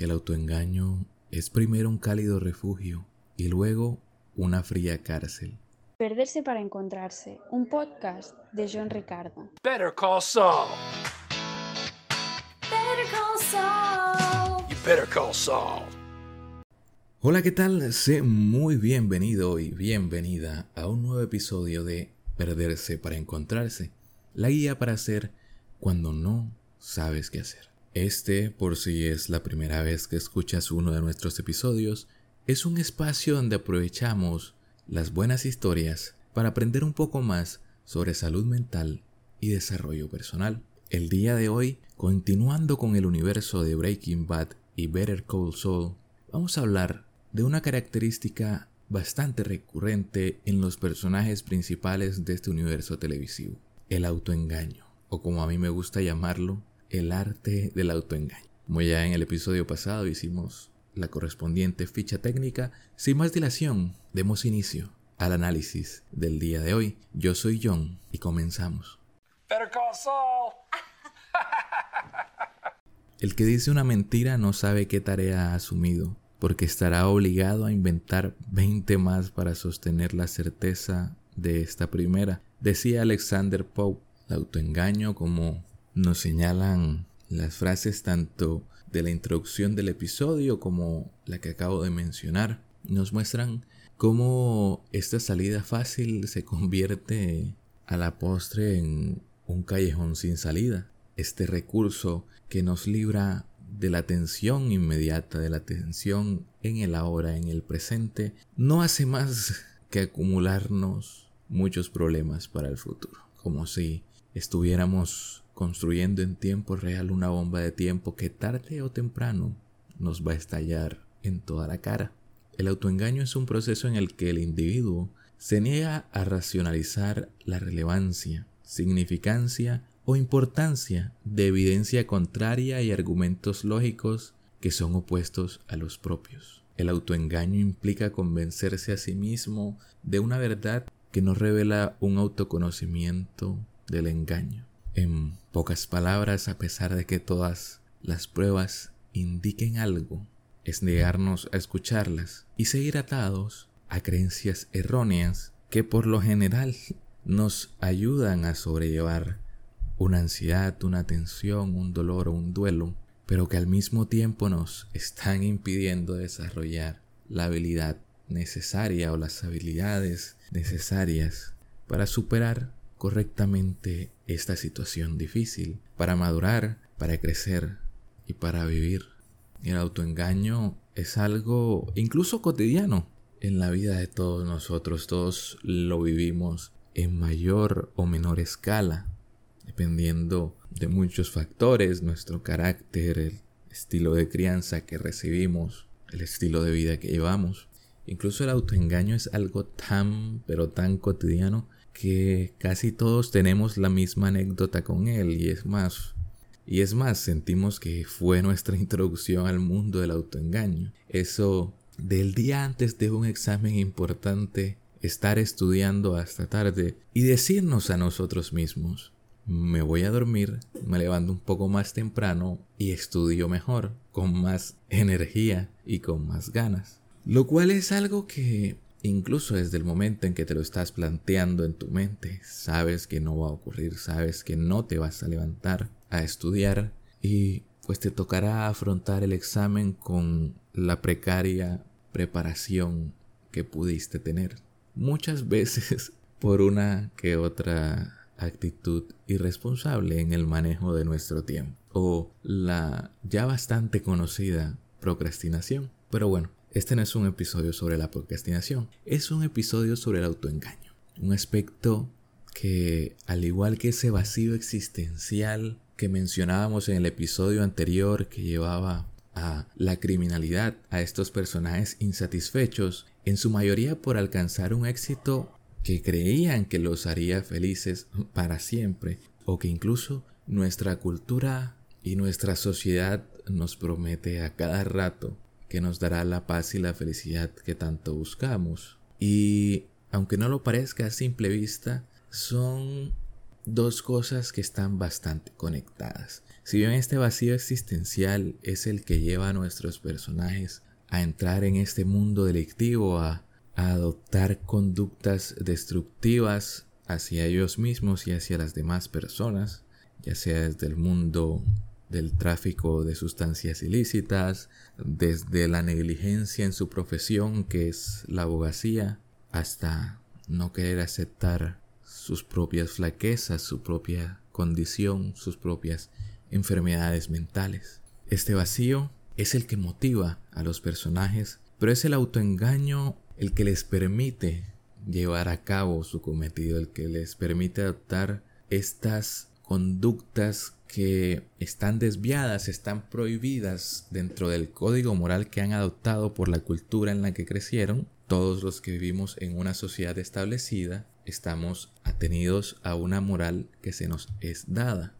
El autoengaño es primero un cálido refugio y luego una fría cárcel. Perderse para encontrarse, un podcast de John Ricardo. Better call Saul. Better call Saul. You better call Saul. Hola, ¿qué tal? Sé muy bienvenido y bienvenida a un nuevo episodio de Perderse para encontrarse, la guía para hacer cuando no sabes qué hacer. Este, por si es la primera vez que escuchas uno de nuestros episodios, es un espacio donde aprovechamos las buenas historias para aprender un poco más sobre salud mental y desarrollo personal. El día de hoy, continuando con el universo de Breaking Bad y Better Call Saul, vamos a hablar de una característica bastante recurrente en los personajes principales de este universo televisivo, el autoengaño, o como a mí me gusta llamarlo, el arte del autoengaño. Como ya en el episodio pasado hicimos la correspondiente ficha técnica, sin más dilación, demos inicio al análisis del día de hoy. Yo soy John y comenzamos. Better call Saul. El que dice una mentira no sabe qué tarea ha asumido, porque estará obligado a inventar 20 más para sostener la certeza de esta primera. Decía Alexander Pope, el autoengaño como nos señalan las frases tanto de la introducción del episodio como la que acabo de mencionar. Nos muestran cómo esta salida fácil se convierte a la postre en un callejón sin salida. Este recurso que nos libra de la tensión inmediata, de la tensión en el ahora, en el presente, no hace más que acumularnos muchos problemas para el futuro, como si estuviéramos construyendo en tiempo real una bomba de tiempo que tarde o temprano nos va a estallar en toda la cara. El autoengaño es un proceso en el que el individuo se niega a racionalizar la relevancia, significancia o importancia de evidencia contraria y argumentos lógicos que son opuestos a los propios. El autoengaño implica convencerse a sí mismo de una verdad que no revela un autoconocimiento del engaño. En pocas palabras, a pesar de que todas las pruebas indiquen algo, es negarnos a escucharlas y seguir atados a creencias erróneas que por lo general nos ayudan a sobrellevar una ansiedad, una tensión, un dolor o un duelo, pero que al mismo tiempo nos están impidiendo desarrollar la habilidad necesaria o las habilidades necesarias para superar correctamente esta situación difícil, para madurar, para crecer y para vivir. El autoengaño es algo incluso cotidiano en la vida de todos nosotros. Todos lo vivimos en mayor o menor escala, dependiendo de muchos factores, nuestro carácter, el estilo de crianza que recibimos, el estilo de vida que llevamos. Incluso el autoengaño es algo tan, pero tan cotidiano que casi todos tenemos la misma anécdota con él y es más, y es más, sentimos que fue nuestra introducción al mundo del autoengaño. Eso del día antes de un examen importante, estar estudiando hasta tarde y decirnos a nosotros mismos, me voy a dormir, me levanto un poco más temprano y estudio mejor, con más energía y con más ganas. Lo cual es algo que Incluso desde el momento en que te lo estás planteando en tu mente, sabes que no va a ocurrir, sabes que no te vas a levantar a estudiar y pues te tocará afrontar el examen con la precaria preparación que pudiste tener. Muchas veces por una que otra actitud irresponsable en el manejo de nuestro tiempo o la ya bastante conocida procrastinación. Pero bueno, este no es un episodio sobre la procrastinación, es un episodio sobre el autoengaño. Un aspecto que, al igual que ese vacío existencial que mencionábamos en el episodio anterior que llevaba a la criminalidad, a estos personajes insatisfechos, en su mayoría por alcanzar un éxito que creían que los haría felices para siempre, o que incluso nuestra cultura y nuestra sociedad nos promete a cada rato que nos dará la paz y la felicidad que tanto buscamos. Y aunque no lo parezca a simple vista, son dos cosas que están bastante conectadas. Si bien este vacío existencial es el que lleva a nuestros personajes a entrar en este mundo delictivo, a, adoptar conductas destructivas hacia ellos mismos y hacia las demás personas, ya sea desde el mundo del tráfico de sustancias ilícitas, desde la negligencia en su profesión que es la abogacía, hasta no querer aceptar sus propias flaquezas, su propia condición, sus propias enfermedades mentales. Este vacío es el que motiva a los personajes, pero es el autoengaño el que les permite llevar a cabo su cometido, el que les permite adoptar estas conductas que están desviadas, están prohibidas dentro del código moral que han adoptado por la cultura en la que crecieron. Todos los que vivimos en una sociedad establecida estamos atenidos a una moral que se nos es dada.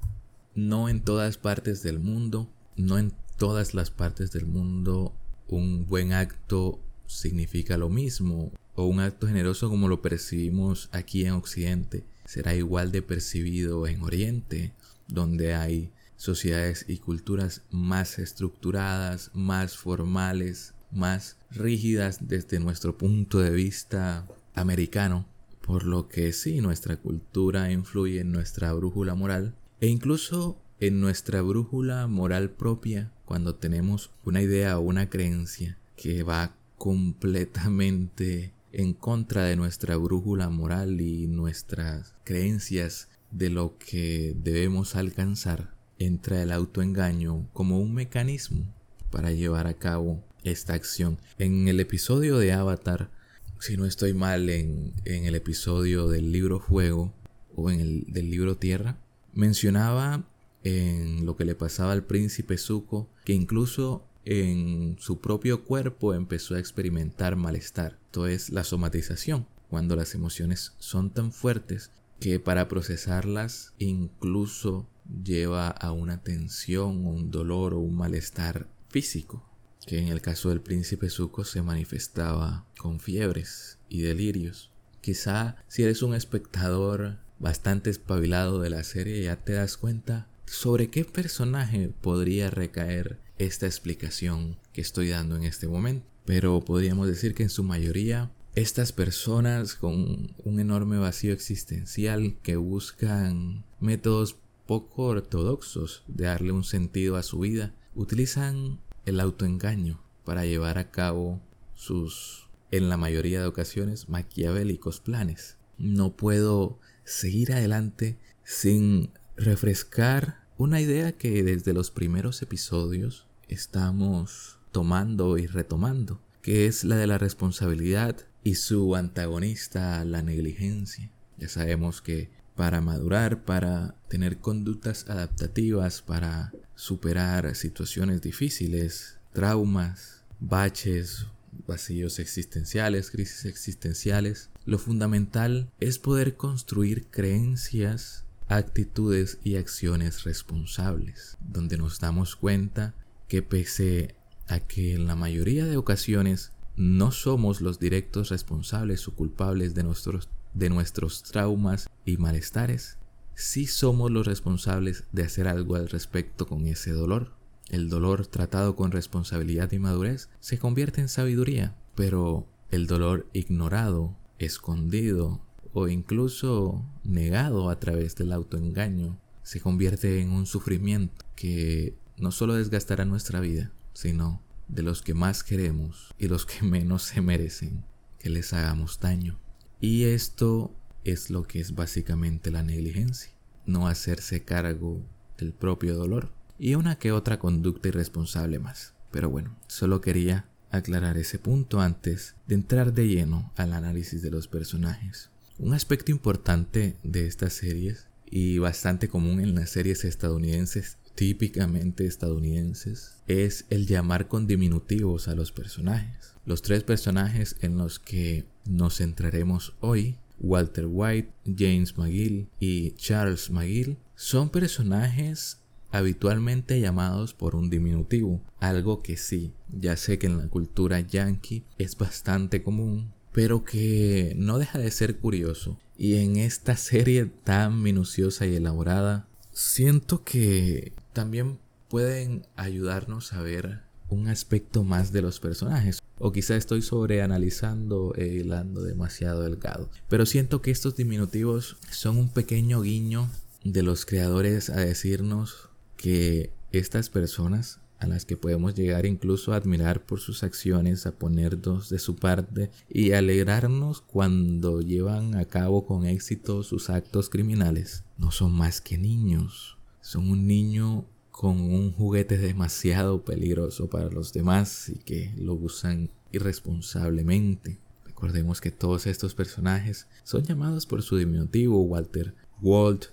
No en todas partes del mundo, no en todas las partes del mundo un buen acto significa lo mismo o un acto generoso como lo percibimos aquí en Occidente será igual de percibido en Oriente, donde hay sociedades y culturas más estructuradas, más formales, más rígidas desde nuestro punto de vista americano, por lo que sí, nuestra cultura influye en nuestra brújula moral e incluso en nuestra brújula moral propia cuando tenemos una idea o una creencia que va completamente en contra de nuestra brújula moral y nuestras creencias de lo que debemos alcanzar, entra el autoengaño como un mecanismo para llevar a cabo esta acción. En el episodio de Avatar, si no estoy mal, en, en el episodio del libro Fuego o en el del libro Tierra, mencionaba en lo que le pasaba al príncipe Zuko que incluso en su propio cuerpo empezó a experimentar malestar. Esto es la somatización, cuando las emociones son tan fuertes que para procesarlas incluso lleva a una tensión, un dolor o un malestar físico, que en el caso del príncipe Zuko se manifestaba con fiebres y delirios. Quizá si eres un espectador bastante espabilado de la serie ya te das cuenta sobre qué personaje podría recaer esta explicación que estoy dando en este momento. Pero podríamos decir que en su mayoría estas personas con un enorme vacío existencial que buscan métodos poco ortodoxos de darle un sentido a su vida, utilizan el autoengaño para llevar a cabo sus, en la mayoría de ocasiones, maquiavélicos planes. No puedo seguir adelante sin refrescar una idea que desde los primeros episodios estamos tomando y retomando, que es la de la responsabilidad y su antagonista, la negligencia. Ya sabemos que para madurar, para tener conductas adaptativas, para superar situaciones difíciles, traumas, baches, vacíos existenciales, crisis existenciales, lo fundamental es poder construir creencias, actitudes y acciones responsables, donde nos damos cuenta que pese a que en la mayoría de ocasiones no somos los directos responsables o culpables de nuestros, de nuestros traumas y malestares, sí somos los responsables de hacer algo al respecto con ese dolor. El dolor tratado con responsabilidad y madurez se convierte en sabiduría, pero el dolor ignorado, escondido o incluso negado a través del autoengaño se convierte en un sufrimiento que no solo desgastará nuestra vida, sino de los que más queremos y los que menos se merecen que les hagamos daño. Y esto es lo que es básicamente la negligencia, no hacerse cargo del propio dolor y una que otra conducta irresponsable más. Pero bueno, solo quería aclarar ese punto antes de entrar de lleno al análisis de los personajes. Un aspecto importante de estas series y bastante común en las series estadounidenses típicamente estadounidenses es el llamar con diminutivos a los personajes. Los tres personajes en los que nos centraremos hoy, Walter White, James McGill y Charles McGill, son personajes habitualmente llamados por un diminutivo, algo que sí, ya sé que en la cultura yankee es bastante común, pero que no deja de ser curioso. Y en esta serie tan minuciosa y elaborada, siento que también pueden ayudarnos a ver un aspecto más de los personajes. O quizá estoy sobreanalizando e hilando demasiado delgado. Pero siento que estos diminutivos son un pequeño guiño de los creadores a decirnos que estas personas a las que podemos llegar incluso a admirar por sus acciones, a ponernos de su parte y alegrarnos cuando llevan a cabo con éxito sus actos criminales, no son más que niños. Son un niño con un juguete demasiado peligroso para los demás y que lo usan irresponsablemente. Recordemos que todos estos personajes son llamados por su diminutivo Walter, Walt,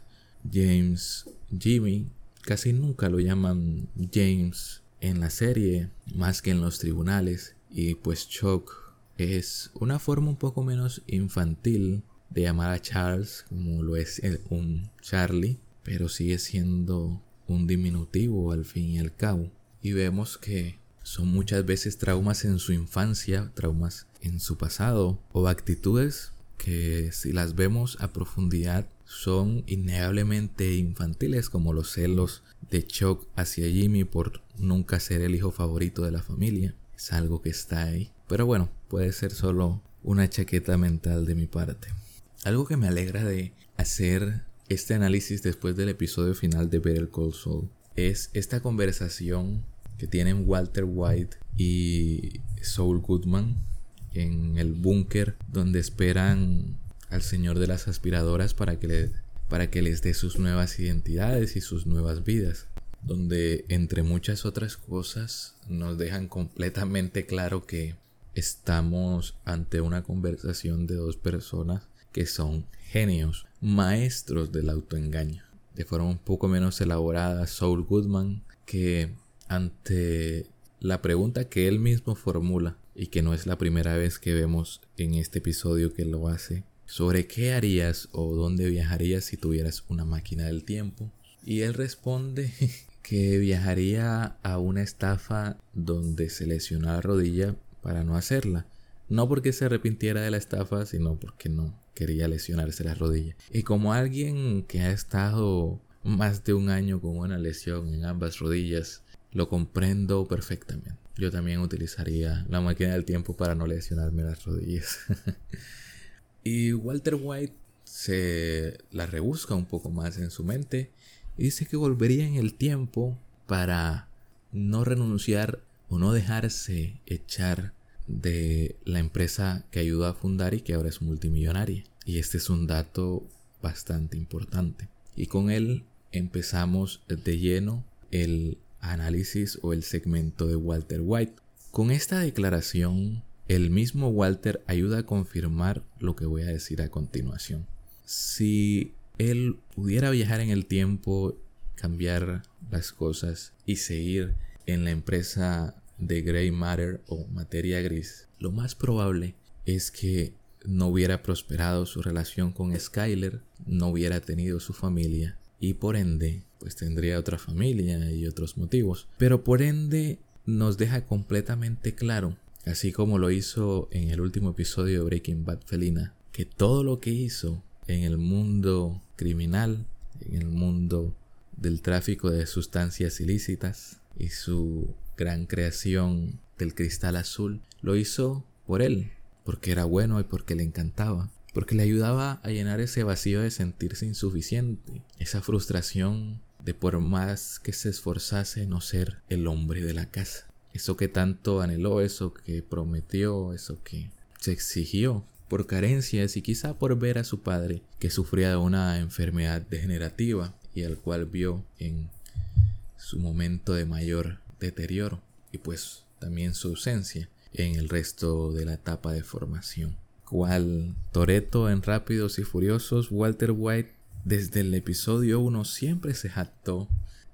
James, Jimmy, casi nunca lo llaman James en la serie más que en los tribunales. Y pues Chuck es una forma un poco menos infantil de llamar a Charles como lo es un Charlie pero sigue siendo un diminutivo al fin y al cabo y vemos que son muchas veces traumas en su infancia, traumas en su pasado o actitudes que si las vemos a profundidad son innegablemente infantiles como los celos de Chuck hacia Jimmy por nunca ser el hijo favorito de la familia. Es algo que está ahí. Pero bueno, puede ser solo una chaqueta mental de mi parte. Algo que me alegra de hacer este análisis después del episodio final de Better Call Saul es esta conversación que tienen Walter White y Saul Goodman en el búnker donde esperan al señor de las aspiradoras para que, le, para que les dé sus nuevas identidades y sus nuevas vidas, donde entre muchas otras cosas nos dejan completamente claro que estamos ante una conversación de dos personas que son genios, maestros del autoengaño. De forma un poco menos elaborada, Saul Goodman, que ante la pregunta que él mismo formula, y que no es la primera vez que vemos en este episodio que lo hace, sobre qué harías o dónde viajarías si tuvieras una máquina del tiempo. Y él responde que viajaría a una estafa donde se lesionó la rodilla para no hacerla. No porque se arrepintiera de la estafa, sino porque no quería lesionarse la rodilla. Y como alguien que ha estado más de un año con una lesión en ambas rodillas, lo comprendo perfectamente. Yo también utilizaría la máquina del tiempo para no lesionarme las rodillas. Y Walter White se la rebusca un poco más en su mente y dice que volvería en el tiempo para no renunciar o no dejarse echar de la empresa que ayudó a fundar y que ahora es multimillonaria. Y este es un dato bastante importante. Y con él empezamos de lleno el análisis o el segmento de Walter White. Con esta declaración el mismo Walter ayuda a confirmar lo que voy a decir a continuación. Si él pudiera viajar en el tiempo, cambiar las cosas y seguir en la empresa de Grey Matter o materia gris, lo más probable es que no hubiera prosperado su relación con Skyler, no hubiera tenido su familia y por ende pues tendría otra familia y otros motivos. Pero por ende nos deja completamente claro así como lo hizo en el último episodio de Breaking Bad Felina, que todo lo que hizo en el mundo criminal, en el mundo del tráfico de sustancias ilícitas y su gran creación del cristal azul, lo hizo por él, porque era bueno y porque le encantaba, porque le ayudaba a llenar ese vacío de sentirse insuficiente, esa frustración de por más que se esforzase no ser el hombre de la casa. Eso que tanto anheló, eso que prometió, eso que se exigió por carencias y quizá por ver a su padre que sufría de una enfermedad degenerativa y al cual vio en su momento de mayor deterioro y pues también su ausencia en el resto de la etapa de formación. Cual Toreto en Rápidos y Furiosos, Walter White desde el episodio 1 siempre se jactó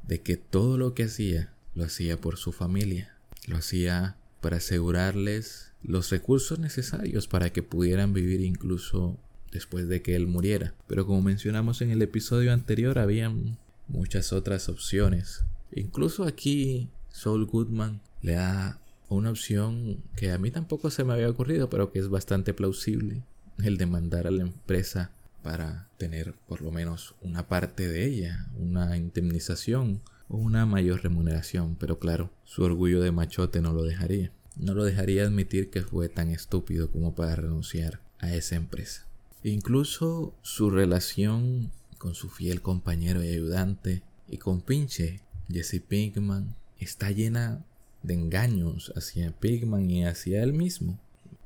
de que todo lo que hacía lo hacía por su familia, lo hacía para asegurarles los recursos necesarios para que pudieran vivir incluso después de que él muriera. Pero como mencionamos en el episodio anterior, habían muchas otras opciones. Incluso aquí Saul Goodman le da una opción que a mí tampoco se me había ocurrido, pero que es bastante plausible, el de mandar a la empresa para tener por lo menos una parte de ella, una indemnización o una mayor remuneración, pero claro, su orgullo de machote no lo dejaría. No lo dejaría admitir que fue tan estúpido como para renunciar a esa empresa. Incluso su relación con su fiel compañero y ayudante y con pinche Jesse Pinkman está llena de engaños hacia Pigman y hacia él mismo.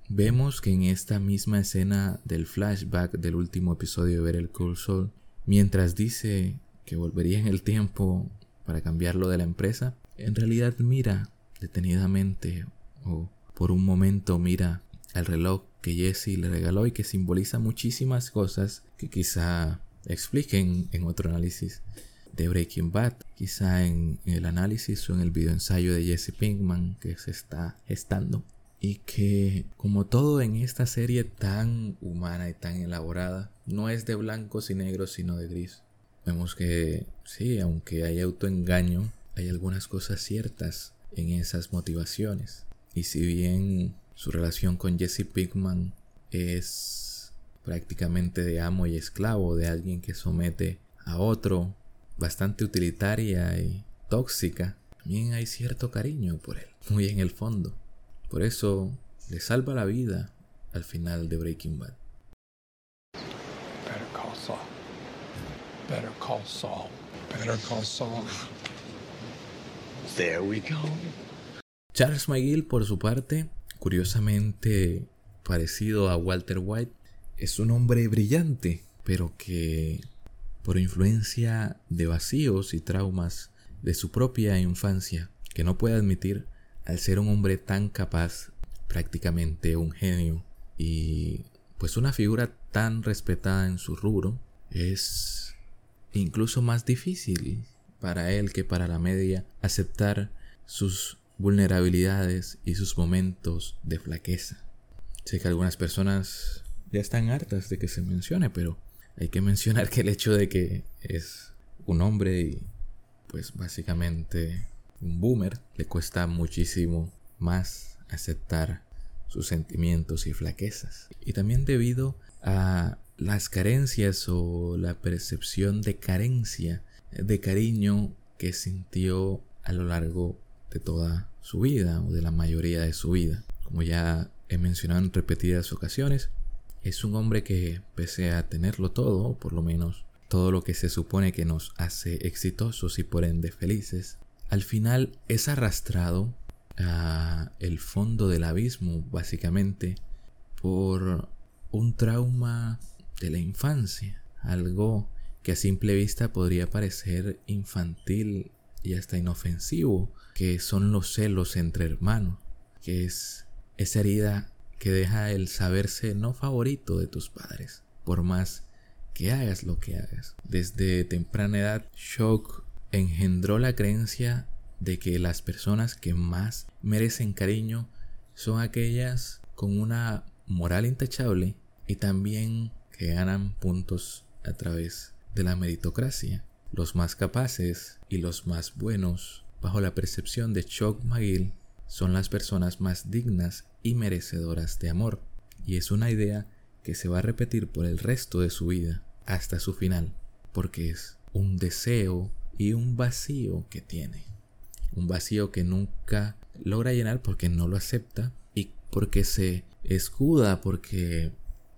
Vemos que en esta misma escena del flashback del último episodio de Ver el Cool Soul, mientras dice que volvería en el tiempo para cambiarlo de la empresa, en realidad mira detenidamente o por un momento mira al reloj que Jesse le regaló y que simboliza muchísimas cosas que quizá expliquen en otro análisis de Breaking Bad, quizá en, el análisis o en el video ensayo de Jesse Pinkman que se está gestando. Y que, como todo en esta serie tan humana y tan elaborada, no es de blancos y negros, sino de gris. Vemos que, sí, aunque hay autoengaño, hay algunas cosas ciertas en esas motivaciones. Y si bien su relación con Jesse Pinkman es prácticamente de amo y esclavo, de alguien que somete a otro bastante utilitaria y tóxica, también hay cierto cariño por él, muy en el fondo. Por eso le salva la vida al final de Breaking Bad. Better call Saul. Better call Saul. Better call Saul. There we go. Charles McGill, por su parte, curiosamente parecido a Walter White, es un hombre brillante, pero que por influencia de vacíos y traumas de su propia infancia que no puede admitir al ser un hombre tan capaz, prácticamente un genio y pues una figura tan respetada en su rubro, es incluso más difícil para él que para la media aceptar sus vulnerabilidades y sus momentos de flaqueza. Sé que algunas personas ya están hartas de que se mencione, pero hay que mencionar que el hecho de que es un hombre y pues básicamente un boomer le cuesta muchísimo más aceptar sus sentimientos y flaquezas. Y también debido a las carencias o la percepción de carencia de cariño que sintió a lo largo de toda su vida o de la mayoría de su vida. Como ya he mencionado en repetidas ocasiones, es un hombre que, pese a tenerlo todo, por lo menos todo lo que se supone que nos hace exitosos y por ende felices, al final es arrastrado a el fondo del abismo, básicamente, por un trauma de la infancia, algo que a simple vista podría parecer infantil y hasta inofensivo, que son los celos entre hermanos, que es esa herida que deja el saberse no favorito de tus padres, por más que hagas lo que hagas. Desde temprana edad, Shock engendró la creencia de que las personas que más merecen cariño son aquellas con una moral intachable y también que ganan puntos a través de la meritocracia. Los más capaces y los más buenos, bajo la percepción de Chuck McGill, son las personas más dignas y merecedoras de amor. Y es una idea que se va a repetir por el resto de su vida hasta su final, porque es un deseo y un vacío que tiene. Un vacío que nunca logra llenar porque no lo acepta y porque se escuda, porque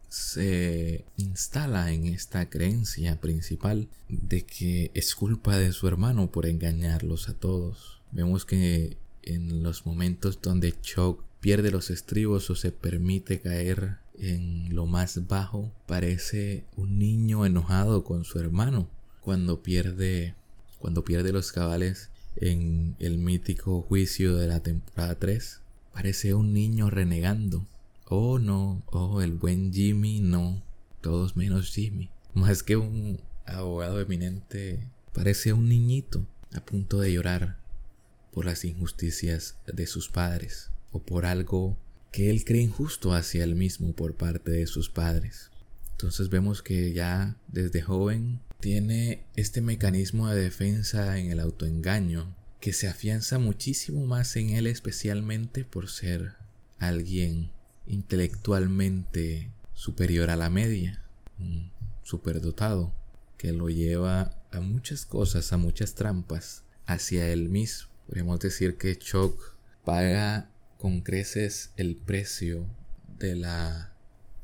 se instala en esta creencia principal de que es culpa de su hermano por engañarlos a todos. Vemos que en los momentos donde Chuck pierde los estribos o se permite caer en lo más bajo, parece un niño enojado con su hermano cuando pierde cuando pierde los cabales en el mítico juicio de la temporada 3. Parece un niño renegando. Oh no, oh el buen Jimmy no, todos menos Jimmy. Más que un abogado eminente, parece un niñito a punto de llorar por las injusticias de sus padres o por algo que él cree injusto hacia él mismo por parte de sus padres. Entonces vemos que ya desde joven tiene este mecanismo de defensa en el autoengaño que se afianza muchísimo más en él especialmente por ser alguien intelectualmente superior a la media, un superdotado que lo lleva a muchas cosas, a muchas trampas, hacia él mismo. Podríamos decir que Chuck paga con creces el precio de la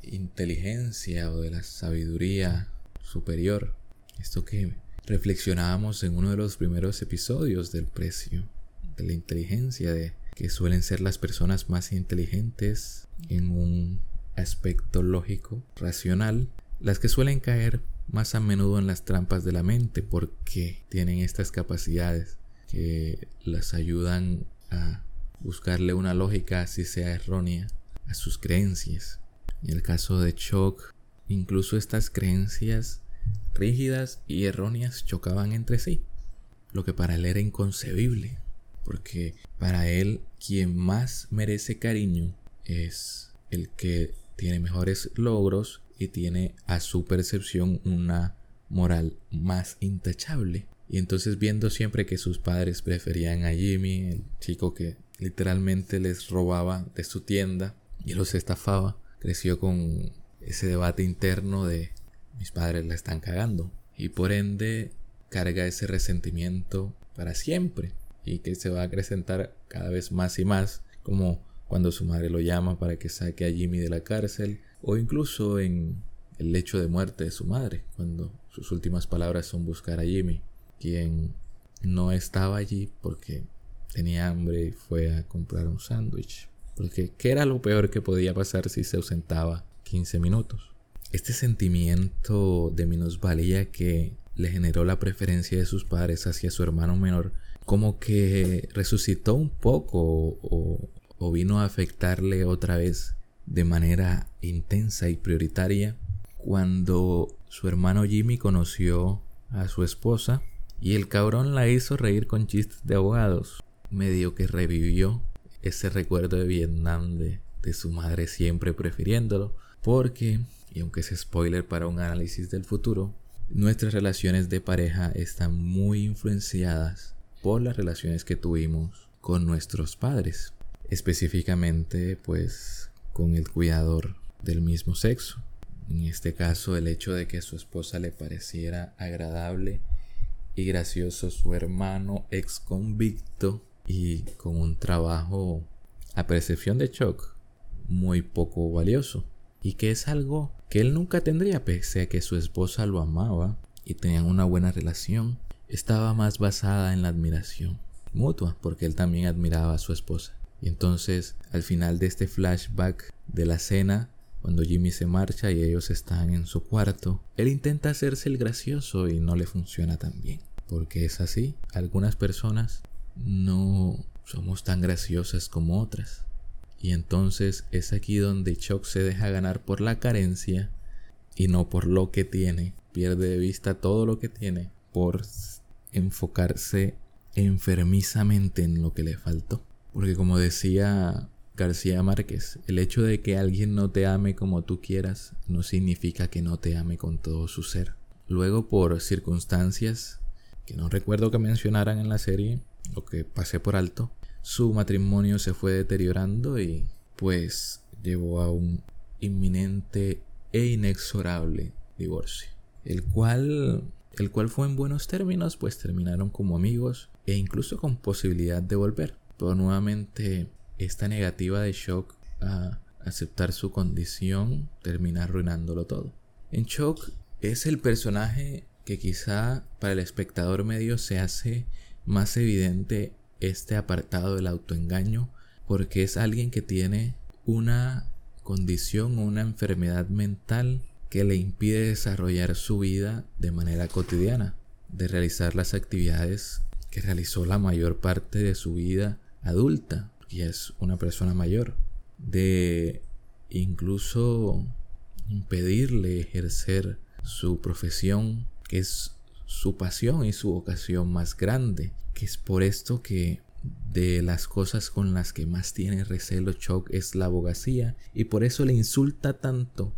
inteligencia o de la sabiduría superior. Esto que reflexionábamos en uno de los primeros episodios del precio, de la inteligencia, de que suelen ser las personas más inteligentes en un aspecto lógico, racional, las que suelen caer más a menudo en las trampas de la mente porque tienen estas capacidades que las ayudan a buscarle una lógica, así sea errónea, a sus creencias. En el caso de Choc, incluso estas creencias rígidas y erróneas chocaban entre sí, lo que para él era inconcebible, porque para él quien más merece cariño es el que tiene mejores logros y tiene a su percepción una moral más intachable. Y entonces viendo siempre que sus padres preferían a Jimmy, el chico que literalmente les robaba de su tienda y los estafaba, creció con ese debate interno de mis padres la están cagando y por ende carga ese resentimiento para siempre y que se va a acrecentar cada vez más y más como cuando su madre lo llama para que saque a Jimmy de la cárcel o incluso en el lecho de muerte de su madre cuando sus últimas palabras son buscar a Jimmy quien no estaba allí porque tenía hambre y fue a comprar un sándwich porque ¿qué era lo peor que podía pasar si se ausentaba 15 minutos? Este sentimiento de minusvalía que le generó la preferencia de sus padres hacia su hermano menor, como que resucitó un poco o, o vino a afectarle otra vez de manera intensa y prioritaria cuando su hermano Jimmy conoció a su esposa y el cabrón la hizo reír con chistes de abogados, medio que revivió ese recuerdo de Vietnam de, su madre siempre prefiriéndolo, porque, y aunque es spoiler para un análisis del futuro, nuestras relaciones de pareja están muy influenciadas por las relaciones que tuvimos con nuestros padres, específicamente pues con el cuidador del mismo sexo. En este caso el hecho de que su esposa le pareciera agradable y gracioso su hermano ex convicto y con un trabajo a percepción de shock muy poco valioso. Y que es algo que él nunca tendría pese a que su esposa lo amaba y tenían una buena relación estaba más basada en la admiración mutua porque él también admiraba a su esposa. Y entonces al final de este flashback de la cena cuando Jimmy se marcha y ellos están en su cuarto, él intenta hacerse el gracioso y no le funciona tan bien. Porque es así, algunas personas no somos tan graciosas como otras. Y entonces es aquí donde Chuck se deja ganar por la carencia y no por lo que tiene. Pierde de vista todo lo que tiene por enfocarse enfermizamente en lo que le faltó. Porque como decía García Márquez, el hecho de que alguien no te ame como tú quieras no significa que no te ame con todo su ser. Luego por circunstancias que no recuerdo que mencionaran en la serie, lo que pasé por alto, su matrimonio se fue deteriorando y pues llevó a un inminente e inexorable divorcio, el cual el cual fue en buenos términos, pues terminaron como amigos e incluso con posibilidad de volver. Pero nuevamente esta negativa de Shock a aceptar su condición termina arruinándolo todo. En Shock es el personaje que quizá para el espectador medio se hace más evidente este apartado del autoengaño porque es alguien que tiene una condición o una enfermedad mental que le impide desarrollar su vida de manera cotidiana, de realizar las actividades que realizó la mayor parte de su vida adulta, y es una persona mayor, de incluso impedirle ejercer su profesión, que es su pasión y su vocación más grande, que es por esto que de las cosas con las que más tiene recelo Chuck es la abogacía y por eso le insulta tanto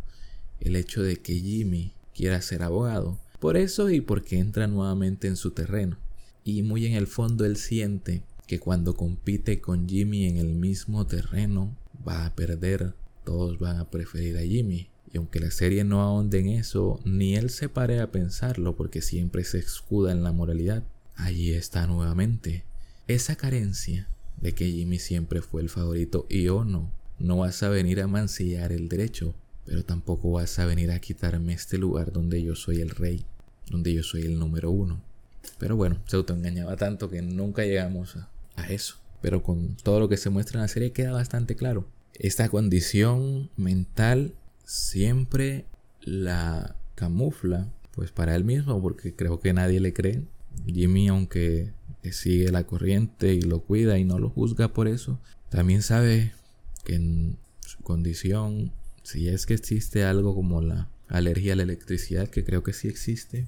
el hecho de que Jimmy quiera ser abogado. Por eso y porque entra nuevamente en su terreno. Y muy en el fondo él siente que cuando compite con Jimmy en el mismo terreno va a perder. Todos van a preferir a Jimmy. Y aunque la serie no ahonde en eso, ni él se pare a pensarlo porque siempre se escuda en la moralidad. allí está nuevamente. Esa carencia de que Jimmy siempre fue el favorito y o no, no vas a venir a mancillar el derecho, pero tampoco vas a venir a quitarme este lugar donde yo soy el rey, donde yo soy el número uno. Pero bueno, se autoengañaba tanto que nunca llegamos a, eso. Pero con todo lo que se muestra en la serie queda bastante claro. Esta condición mental siempre la camufla, pues para él mismo, porque creo que nadie le cree. Jimmy, aunque sigue la corriente y lo cuida y no lo juzga por eso, también sabe que en su condición, si es que existe algo como la alergia a la electricidad, que creo que sí existe,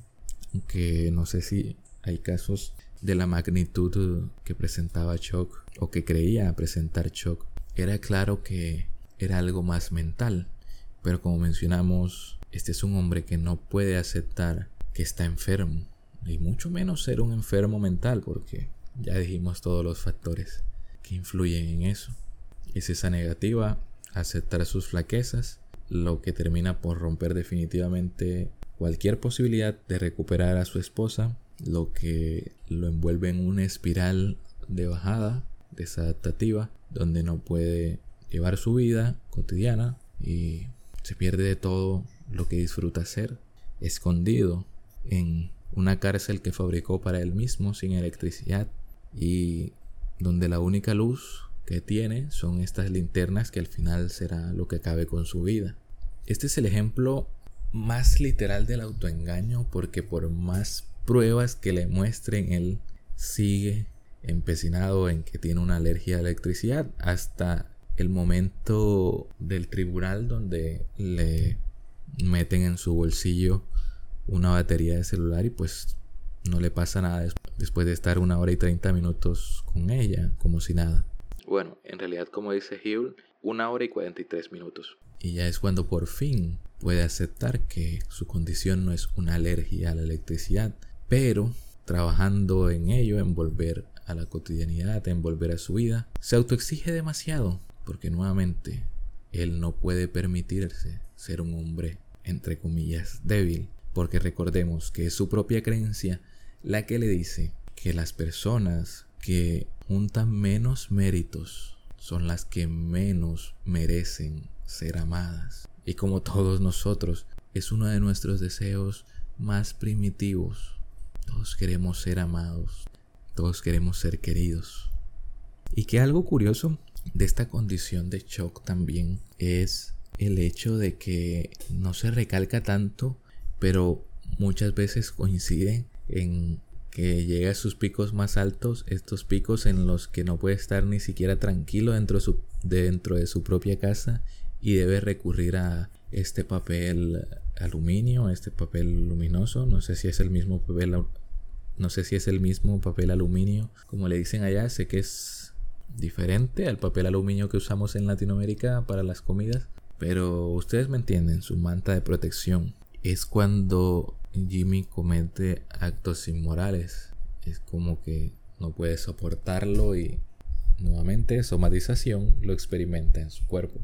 aunque no sé si hay casos de la magnitud que presentaba Chuck o que creía presentar Chuck, era claro que era algo más mental. Pero como mencionamos, este es un hombre que no puede aceptar que está enfermo. Y mucho menos ser un enfermo mental, porque ya dijimos todos los factores que influyen en eso. Es esa negativa aceptar sus flaquezas, lo que termina por romper definitivamente cualquier posibilidad de recuperar a su esposa, lo que lo envuelve en una espiral de bajada desadaptativa, donde no puede llevar su vida cotidiana y se pierde de todo lo que disfruta hacer, escondido en una cárcel que fabricó para él mismo sin electricidad y donde la única luz que tiene son estas linternas que al final será lo que acabe con su vida. Este es el ejemplo más literal del autoengaño porque por más pruebas que le muestren él sigue empecinado en que tiene una alergia a la electricidad hasta el momento del tribunal donde le meten en su bolsillo una batería de celular y pues no le pasa nada después de estar una hora y 30 minutos con ella, como si nada. Bueno, en realidad como dice Hill, una hora y 43 minutos. Y ya es cuando por fin puede aceptar que su condición no es una alergia a la electricidad, pero trabajando en ello, en volver a la cotidianidad, en volver a su vida, se autoexige demasiado, porque nuevamente él no puede permitirse ser un hombre, entre comillas, débil, porque recordemos que es su propia creencia la que le dice que las personas que juntan menos méritos son las que menos merecen ser amadas. Y como todos nosotros, es uno de nuestros deseos más primitivos. Todos queremos ser amados, todos queremos ser queridos. Y que algo curioso de esta condición de shock también es el hecho de que no se recalca tanto, pero muchas veces coincide en que llega a sus picos más altos, estos picos en los que no puede estar ni siquiera tranquilo dentro de su, dentro de su propia casa y debe recurrir a este papel aluminio, este papel luminoso, no sé si es el mismo papel no sé si es el mismo papel aluminio, como le dicen allá, sé que es diferente al papel aluminio que usamos en Latinoamérica para las comidas, pero ustedes me entienden, su manta de protección es cuando Jimmy comete actos inmorales, es como que no puede soportarlo y nuevamente somatización lo experimenta en su cuerpo.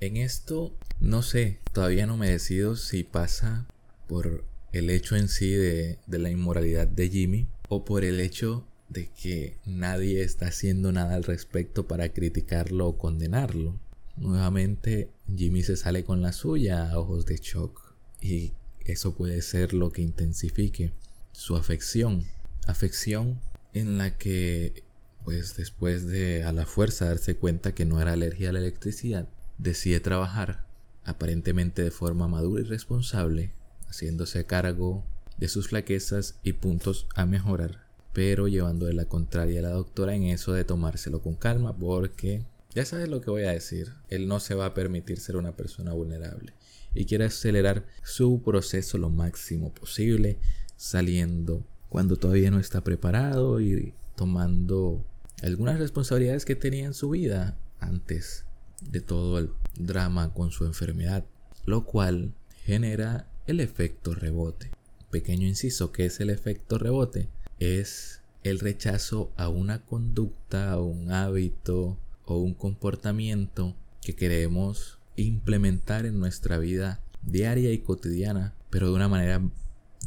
En esto no sé, todavía no me decido si pasa por el hecho en sí de, la inmoralidad de Jimmy o por el hecho de que nadie está haciendo nada al respecto para criticarlo o condenarlo. Nuevamente Jimmy se sale con la suya a ojos de shock y eso puede ser lo que intensifique su afección. Afección en la que pues después de a la fuerza darse cuenta que no era alergia a la electricidad, decide trabajar aparentemente de forma madura y responsable haciéndose cargo de sus flaquezas y puntos a mejorar, pero llevando de la contraria a la doctora en eso de tomárselo con calma porque ya sabes lo que voy a decir, él no se va a permitir ser una persona vulnerable y quiere acelerar su proceso lo máximo posible, saliendo cuando todavía no está preparado y tomando algunas responsabilidades que tenía en su vida antes de todo el drama con su enfermedad, lo cual genera el efecto rebote. Pequeño inciso, ¿qué es el efecto rebote? Es el rechazo a una conducta, un hábito o un comportamiento que queremos implementar en nuestra vida diaria y cotidiana, pero de una manera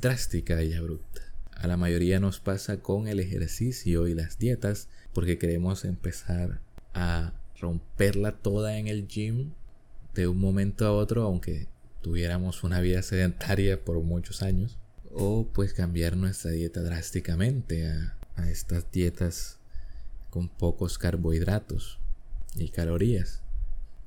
drástica y abrupta. a la mayoría nos pasa con el ejercicio y las dietas porque queremos empezar a romperla toda en el gym de un momento a otro aunque tuviéramos una vida sedentaria por muchos años o pues cambiar nuestra dieta drásticamente a, a estas dietas con pocos carbohidratos y calorías.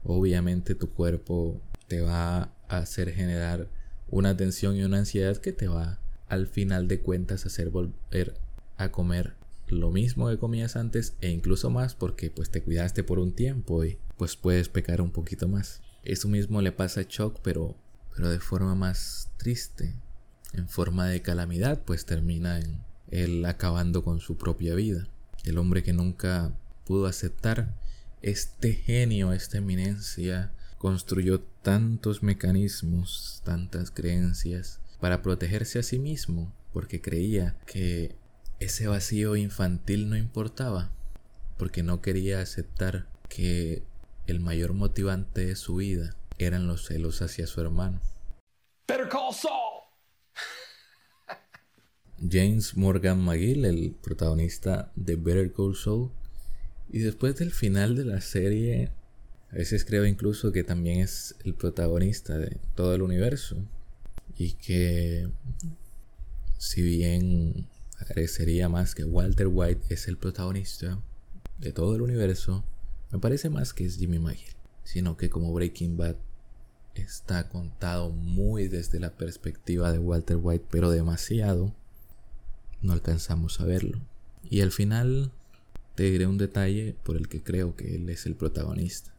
Obviamente tu cuerpo te va a hacer generar una tensión y una ansiedad que te va al final de cuentas hacer volver a comer lo mismo que comías antes e incluso más porque pues te cuidaste por un tiempo y pues puedes pecar un poquito más. Eso mismo le pasa a Chuck pero, pero de forma más triste, en forma de calamidad pues termina en él acabando con su propia vida. El hombre que nunca pudo aceptar este genio, esta eminencia, construyó tantos mecanismos, tantas creencias para protegerse a sí mismo, porque creía que ese vacío infantil no importaba, porque no quería aceptar que el mayor motivante de su vida eran los celos hacia su hermano. James Morgan McGill, el protagonista de Better Call Saul, y después del final de la serie, a veces creo incluso que también es el protagonista de todo el universo. Y que si bien parecería más que Walter White es el protagonista de todo el universo, me parece más que es Jimmy McGill. Sino que como Breaking Bad está contado muy desde la perspectiva de Walter White, pero demasiado, no alcanzamos a verlo. Y al final te diré un detalle por el que creo que él es el protagonista.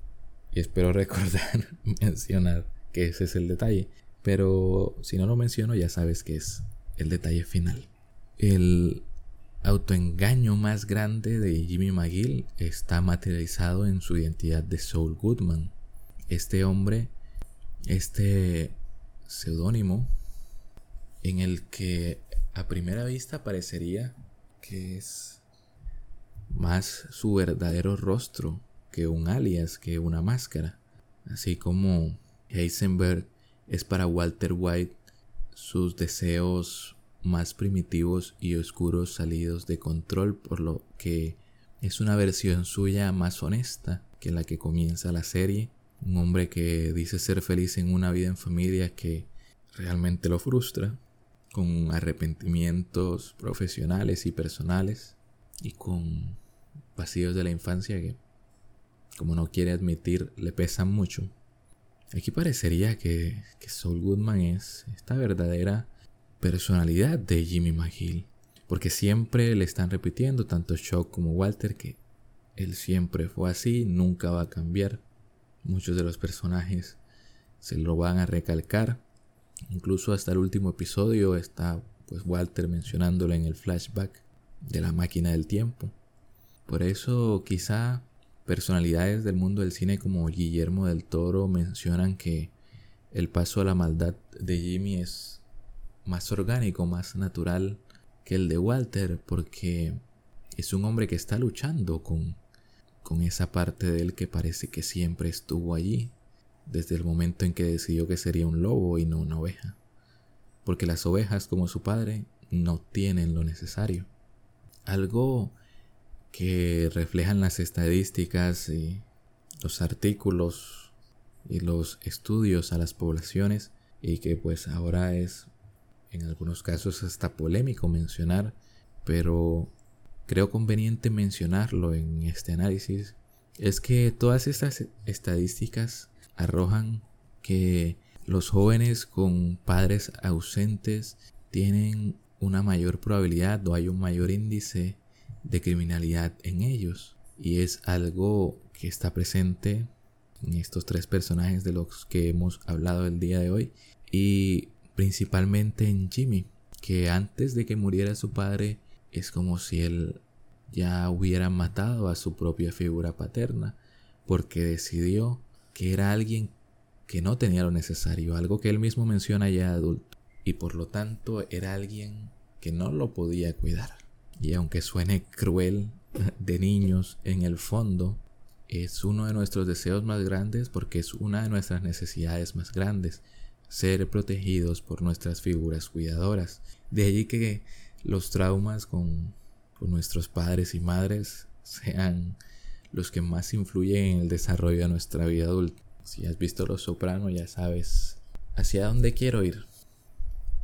Y espero recordar, mencionar que ese es el detalle. Pero si no lo menciono ya sabes que es el detalle final. El autoengaño más grande de Jimmy McGill está materializado en su identidad de Saul Goodman. Este hombre, este seudónimo, en el que a primera vista parecería que es más su verdadero rostro que un alias, que una máscara. Así como Heisenberg es para Walter White sus deseos más primitivos y oscuros salidos de control, por lo que es una versión suya más honesta que la que comienza la serie. Un hombre que dice ser feliz en una vida en familia que realmente lo frustra, con arrepentimientos profesionales y personales y con vacíos de la infancia que, como no quiere admitir, le pesan mucho. Aquí parecería que, que Saul Goodman es esta verdadera personalidad de Jimmy McGill, porque siempre le están repitiendo, tanto Shock como Walter, que él siempre fue así, nunca va a cambiar. Muchos de los personajes se lo van a recalcar. Incluso hasta el último episodio está pues Walter mencionándolo en el flashback de la máquina del tiempo. Por eso quizá personalidades del mundo del cine como Guillermo del Toro mencionan que el paso a la maldad de Jimmy es más orgánico, más natural que el de Walter, porque es un hombre que está luchando con, con esa parte de él que parece que siempre estuvo allí, desde el momento en que decidió que sería un lobo y no una oveja. Porque las ovejas, como su padre, no tienen lo necesario. Algo que reflejan las estadísticas y los artículos y los estudios a las poblaciones y que pues ahora es en algunos casos hasta polémico mencionar, pero creo conveniente mencionarlo en este análisis, es que todas estas estadísticas arrojan que los jóvenes con padres ausentes tienen una mayor probabilidad o hay un mayor índice de criminalidad en ellos. Y es algo que está presente en estos tres personajes de los que hemos hablado el día de hoy. Y principalmente en Jimmy, que antes de que muriera su padre es como si él ya hubiera matado a su propia figura paterna, porque decidió que era alguien que no tenía lo necesario, algo que él mismo menciona ya adulto, y por lo tanto era alguien que no lo podía cuidar. Y aunque suene cruel de niños, en el fondo es uno de nuestros deseos más grandes porque es una de nuestras necesidades más grandes, ser protegidos por nuestras figuras cuidadoras. De allí que los traumas con, nuestros padres y madres sean los que más influyen en el desarrollo de nuestra vida adulta. Si has visto Los Soprano ya sabes hacia dónde quiero ir.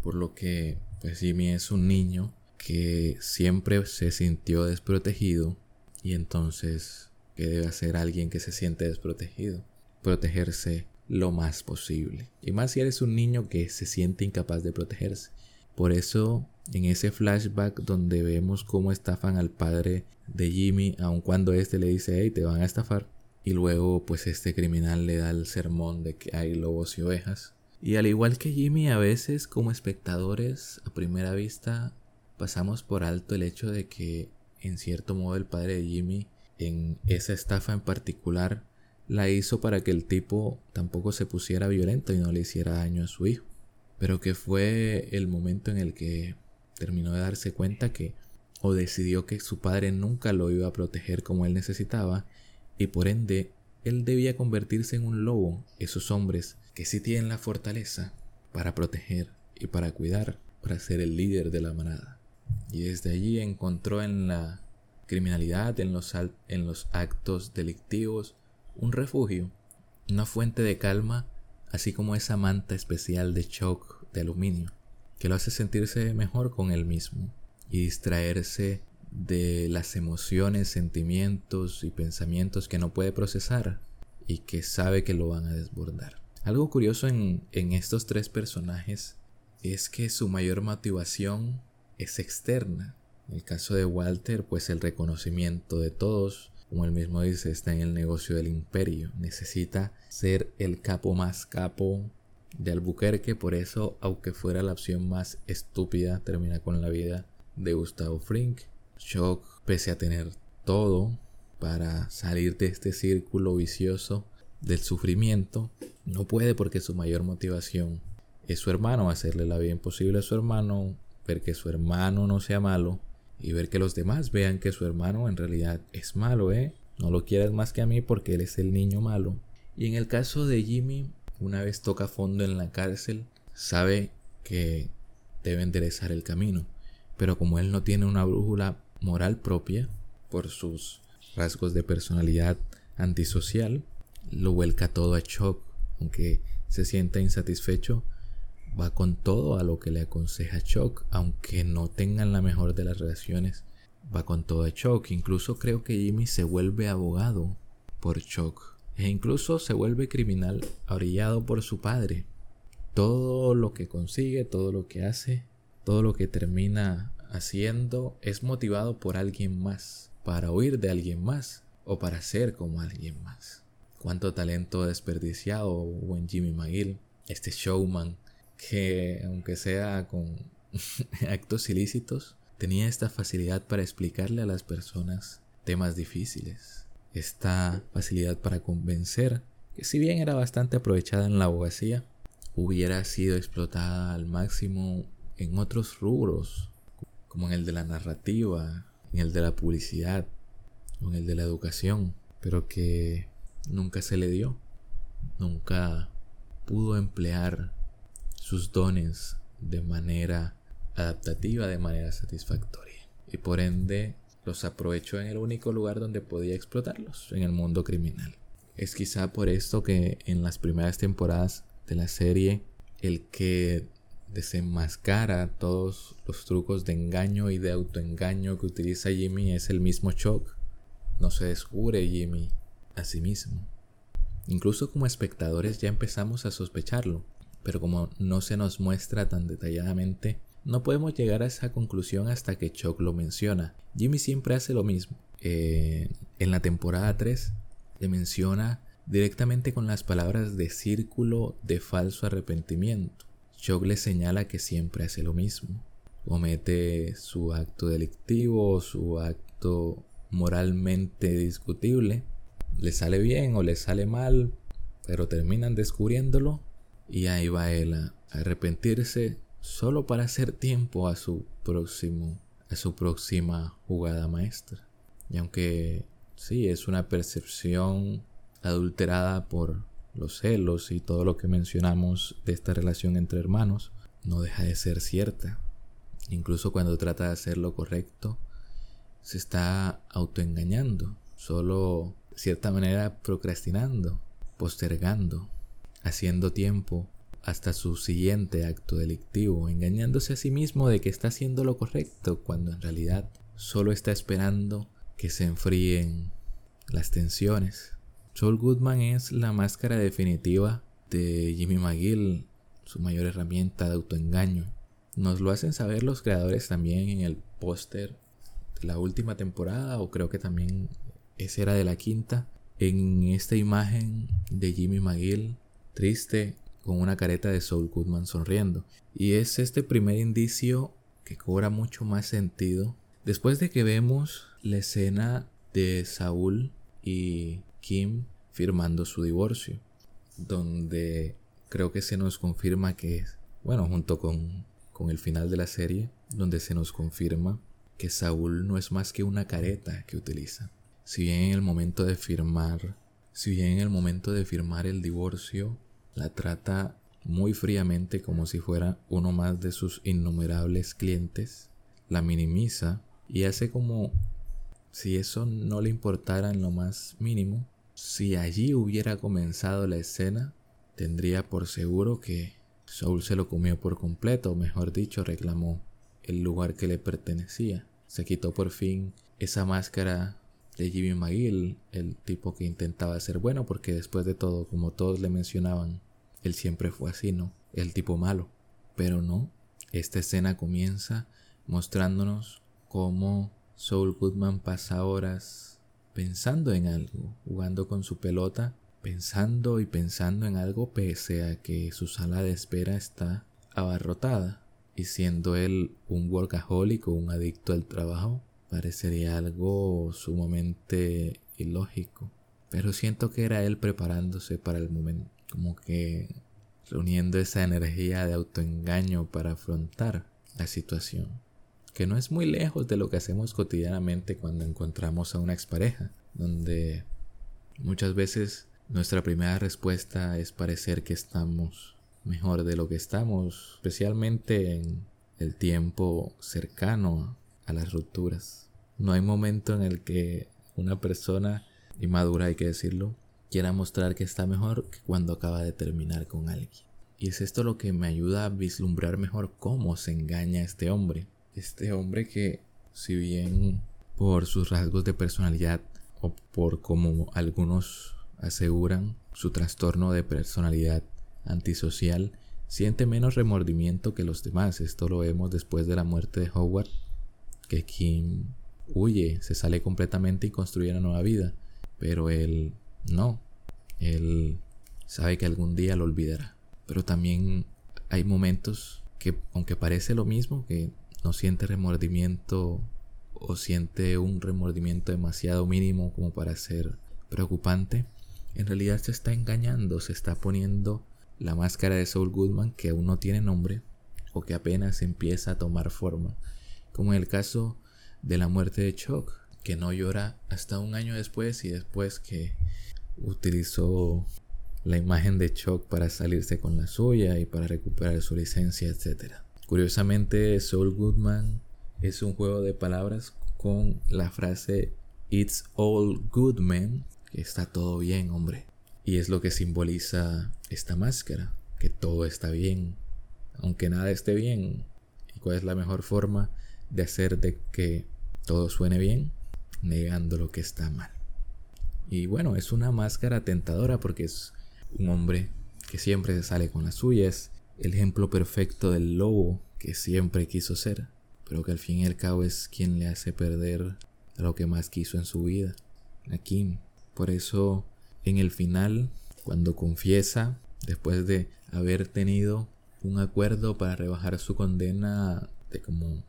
Por lo que, pues Jimmy es un niño que siempre se sintió desprotegido y entonces, ¿qué debe hacer alguien que se siente desprotegido? Protegerse lo más posible. Y más si eres un niño que se siente incapaz de protegerse. Por eso, en ese flashback donde vemos cómo estafan al padre de Jimmy, aun cuando este le dice, hey, te van a estafar. Y luego, pues este criminal le da el sermón de que hay lobos y ovejas. Y al igual que Jimmy, a veces como espectadores, a primera vista, pasamos por alto el hecho de que, en cierto modo, el padre de Jimmy, en esa estafa en particular, la hizo para que el tipo tampoco se pusiera violento y no le hiciera daño a su hijo. Pero que fue el momento en el que terminó de darse cuenta que o decidió que su padre nunca lo iba a proteger como él necesitaba y por ende él debía convertirse en un lobo, esos hombres que sí tienen la fortaleza para proteger y para cuidar, para ser el líder de la manada. Y desde allí encontró en la criminalidad, en los, en los actos delictivos, un refugio, una fuente de calma, así como esa manta especial de shock de aluminio, que lo hace sentirse mejor con él mismo y distraerse de las emociones, sentimientos y pensamientos que no puede procesar y que sabe que lo van a desbordar. Algo curioso en, en estos tres personajes es que su mayor motivación es externa. En el caso de Walter, pues el reconocimiento de todos, como él mismo dice, está en el negocio del imperio. Necesita ser el capo más capo de Albuquerque, por eso, aunque fuera la opción más estúpida, termina con la vida de Gustavo Frink. Shock, pese a tener todo para salir de este círculo vicioso del sufrimiento, no puede porque su mayor motivación es su hermano, hacerle la vida imposible a su hermano, ver que su hermano no sea malo y ver que los demás vean que su hermano en realidad es malo, ¿eh? No lo quieras más que a mí porque él es el niño malo. Y en el caso de Jimmy, una vez toca fondo en la cárcel, sabe que debe enderezar el camino. Pero como él no tiene una brújula moral propia, por sus rasgos de personalidad antisocial, lo vuelca todo a shock, aunque se sienta insatisfecho, va con todo a lo que le aconseja Chuck, aunque no tengan la mejor de las relaciones, va con todo a Chuck. Incluso creo que Jimmy se vuelve abogado por Chuck e incluso se vuelve criminal orillado por su padre. Todo lo que consigue, todo lo que hace, todo lo que termina haciendo es motivado por alguien más, para huir de alguien más o para ser como alguien más. Cuánto talento desperdiciado hubo en Jimmy McGill, este showman que aunque sea con actos ilícitos, tenía esta facilidad para explicarle a las personas temas difíciles, esta facilidad para convencer, que si bien era bastante aprovechada en la abogacía, hubiera sido explotada al máximo en otros rubros, como en el de la narrativa, en el de la publicidad, o en el de la educación, pero que nunca se le dio, nunca pudo emplear sus dones de manera adaptativa, de manera satisfactoria. Y por ende los aprovechó en el único lugar donde podía explotarlos, en el mundo criminal. Es quizá por esto que en las primeras temporadas de la serie el que desenmascara todos los trucos de engaño y de autoengaño que utiliza Jimmy es el mismo Chuck. No se descubre Jimmy a sí mismo. Incluso como espectadores ya empezamos a sospecharlo pero como no se nos muestra tan detalladamente, no podemos llegar a esa conclusión hasta que Chuck lo menciona. Jimmy siempre hace lo mismo. Eh, en la temporada 3 le menciona directamente con las palabras de círculo de falso arrepentimiento. Chuck le señala que siempre hace lo mismo. Comete su acto delictivo, su acto moralmente discutible. Le sale bien o le sale mal, pero terminan descubriéndolo y ahí va él a arrepentirse solo para hacer tiempo a su próximo, a su próxima jugada maestra. Y aunque sí es una percepción adulterada por los celos y todo lo que mencionamos de esta relación entre hermanos, no deja de ser cierta. Incluso cuando trata de hacer lo correcto, se está autoengañando, solo de cierta manera procrastinando, postergando, haciendo tiempo hasta su siguiente acto delictivo, engañándose a sí mismo de que está haciendo lo correcto cuando en realidad solo está esperando que se enfríen las tensiones. Saul Goodman es la máscara definitiva de Jimmy McGill, su mayor herramienta de autoengaño. Nos lo hacen saber los creadores también en el póster de la última temporada, o creo que también ese era de la quinta, en esta imagen de Jimmy McGill, triste, con una careta de Saul Goodman sonriendo. Y es este primer indicio que cobra mucho más sentido después de que vemos la escena de Saúl y Kim firmando su divorcio, donde creo que se nos confirma que, bueno, junto con, con el final de la serie, donde se nos confirma que Saúl no es más que una careta que utiliza. Si bien en el momento de firmar, si bien en el momento de firmar el divorcio, la trata muy fríamente como si fuera uno más de sus innumerables clientes, la minimiza y hace como si eso no le importara en lo más mínimo, si allí hubiera comenzado la escena, tendría por seguro que Saul se lo comió por completo, o mejor dicho, reclamó el lugar que le pertenecía. Se quitó por fin esa máscara de Jimmy McGill, el tipo que intentaba ser bueno, porque después de todo, como todos le mencionaban, él siempre fue así, ¿no? El tipo malo. Pero no, esta escena comienza mostrándonos cómo Saul Goodman pasa horas pensando en algo, jugando con su pelota, pensando y pensando en algo pese a que su sala de espera está abarrotada. Y siendo él un workaholic o un adicto al trabajo, parecería algo sumamente ilógico. Pero siento que era él preparándose para el momento, como que reuniendo esa energía de autoengaño para afrontar la situación que no es muy lejos de lo que hacemos cotidianamente cuando encontramos a una expareja, donde muchas veces nuestra primera respuesta es parecer que estamos mejor de lo que estamos, especialmente en el tiempo cercano a las rupturas. No hay momento en el que una persona, y madura hay que decirlo, quiera mostrar que está mejor que cuando acaba de terminar con alguien. Y es esto lo que me ayuda a vislumbrar mejor cómo se engaña este hombre. Este hombre que, si bien por sus rasgos de personalidad o por como algunos aseguran su trastorno de personalidad antisocial, siente menos remordimiento que los demás. Esto lo vemos después de la muerte de Howard, que Kim huye, se sale completamente y construye una nueva vida. Pero él no. Él sabe que algún día lo olvidará. Pero también hay momentos que, aunque parece lo mismo, que no siente remordimiento o siente un remordimiento demasiado mínimo como para ser preocupante, en realidad se está engañando, se está poniendo la máscara de Saul Goodman que aún no tiene nombre o que apenas empieza a tomar forma, como en el caso de la muerte de Chuck, que no llora hasta un año después y después que utilizó la imagen de Chuck para salirse con la suya y para recuperar su licencia, etcétera. Curiosamente, Soul Goodman es un juego de palabras con la frase It's all good man, que está todo bien, hombre. Y es lo que simboliza esta máscara, que todo está bien, aunque nada esté bien. ¿Y cuál es la mejor forma de hacer de que todo suene bien? Negando lo que está mal. Y bueno, es una máscara tentadora porque es un hombre que siempre se sale con las suyas el ejemplo perfecto del lobo que siempre quiso ser, pero que al fin y al cabo es quien le hace perder lo que más quiso en su vida, a Kim. Por eso, en el final, cuando confiesa, después de haber tenido un acuerdo para rebajar su condena de como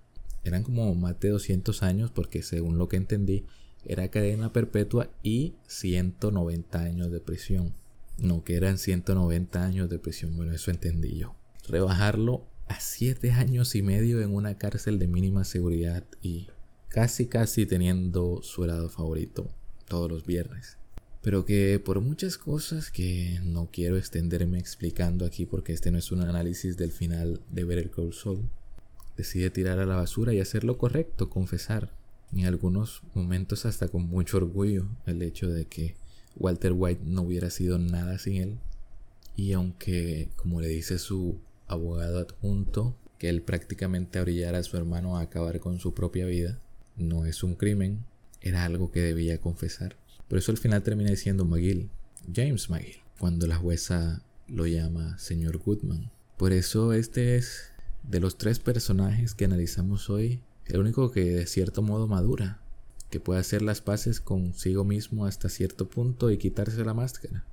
eran como más de 200 años porque según lo que entendí era cadena perpetua y 190 años de prisión. No que eran 190 años de prisión, bueno, eso entendí yo rebajarlo a siete años y medio en una cárcel de mínima seguridad y casi casi teniendo su helado favorito todos los viernes. Pero que por muchas cosas que no quiero extenderme explicando aquí porque este no es un análisis del final de el Call Saul, decide tirar a la basura y hacer lo correcto, confesar. En algunos momentos hasta con mucho orgullo el hecho de que Walter White no hubiera sido nada sin él. Y aunque, como le dice su abogado adjunto, que él prácticamente orillara a su hermano a acabar con su propia vida, no es un crimen, era algo que debía confesar. Por eso al final termina diciendo McGill, James McGill, cuando la jueza lo llama señor Goodman. Por eso este es de los tres personajes que analizamos hoy, el único que de cierto modo madura, que puede hacer las paces consigo mismo hasta cierto punto y quitarse la máscara.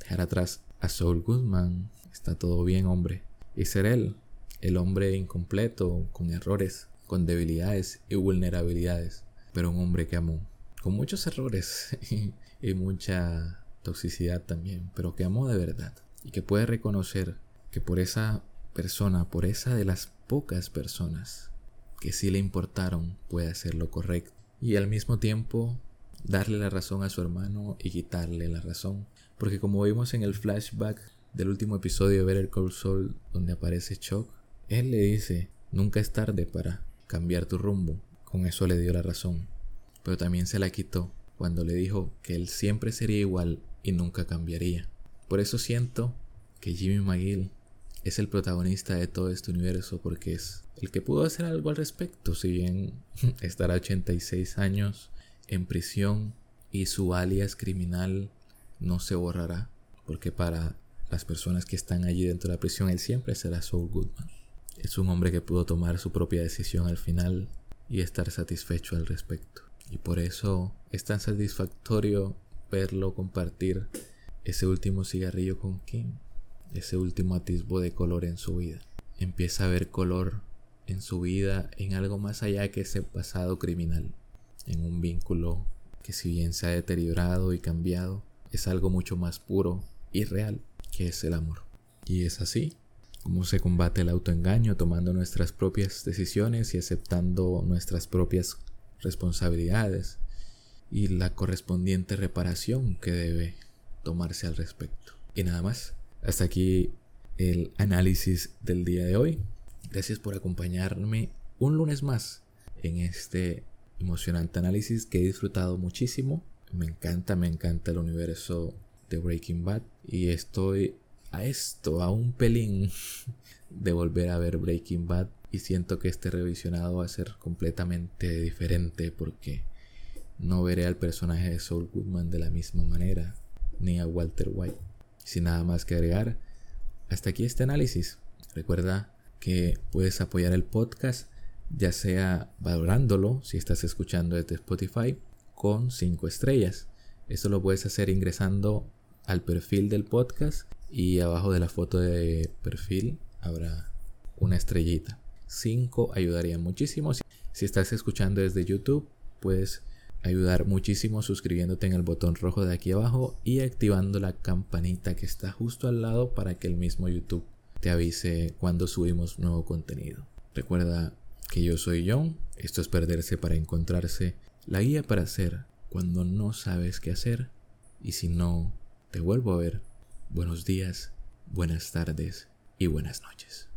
Dejar atrás a Saul Goodman, está todo bien hombre, y ser él, el hombre incompleto, con errores, con debilidades y vulnerabilidades, pero un hombre que amó, con muchos errores y, mucha toxicidad también, pero que amó de verdad. Y que puede reconocer que por esa persona, por esa de las pocas personas que sí le importaron, puede hacer lo correcto y al mismo tiempo darle la razón a su hermano y quitarle la razón, porque como vimos en el flashback del último episodio de Better Call Saul donde aparece Chuck, él le dice, nunca es tarde para cambiar tu rumbo. Con eso le dio la razón. Pero también se la quitó cuando le dijo que él siempre sería igual y nunca cambiaría. Por eso siento que Jimmy McGill es el protagonista de todo este universo porque es el que pudo hacer algo al respecto, si bien estará 86 años en prisión y su alias criminal no se borrará, porque para las personas que están allí dentro de la prisión él siempre será Saul Goodman. Es un hombre que pudo tomar su propia decisión al final y estar satisfecho al respecto. Y por eso es tan satisfactorio verlo compartir ese último cigarrillo con Kim, ese último atisbo de color en su vida. Empieza a ver color en su vida en algo más allá que ese pasado criminal, en un vínculo que si bien se ha deteriorado y cambiado, es algo mucho más puro y real que es el amor. Y es así cómo se combate el autoengaño tomando nuestras propias decisiones y aceptando nuestras propias responsabilidades y la correspondiente reparación que debe tomarse al respecto. Y nada más, hasta aquí el análisis del día de hoy. Gracias por acompañarme un lunes más en este emocionante análisis que he disfrutado muchísimo. Me encanta, me encanta el universo de Breaking Bad y estoy a esto, a un pelín de volver a ver Breaking Bad y siento que este revisionado va a ser completamente diferente porque no veré al personaje de Saul Goodman de la misma manera ni a Walter White. Sin nada más que agregar, hasta aquí este análisis. Recuerda que puedes apoyar el podcast ya sea valorándolo si estás escuchando desde Spotify con 5 estrellas. Esto lo puedes hacer ingresando al perfil del podcast y abajo de la foto de perfil habrá una estrellita. 5 ayudaría muchísimo. Si estás escuchando desde YouTube, puedes ayudar muchísimo suscribiéndote en el botón rojo de aquí abajo y activando la campanita que está justo al lado para que el mismo YouTube te avise cuando subimos nuevo contenido. Recuerda que yo soy John, esto es perderse para encontrarse, la guía para hacer cuando no sabes qué hacer y si no te vuelvo a ver buenos días, buenas tardes y buenas noches.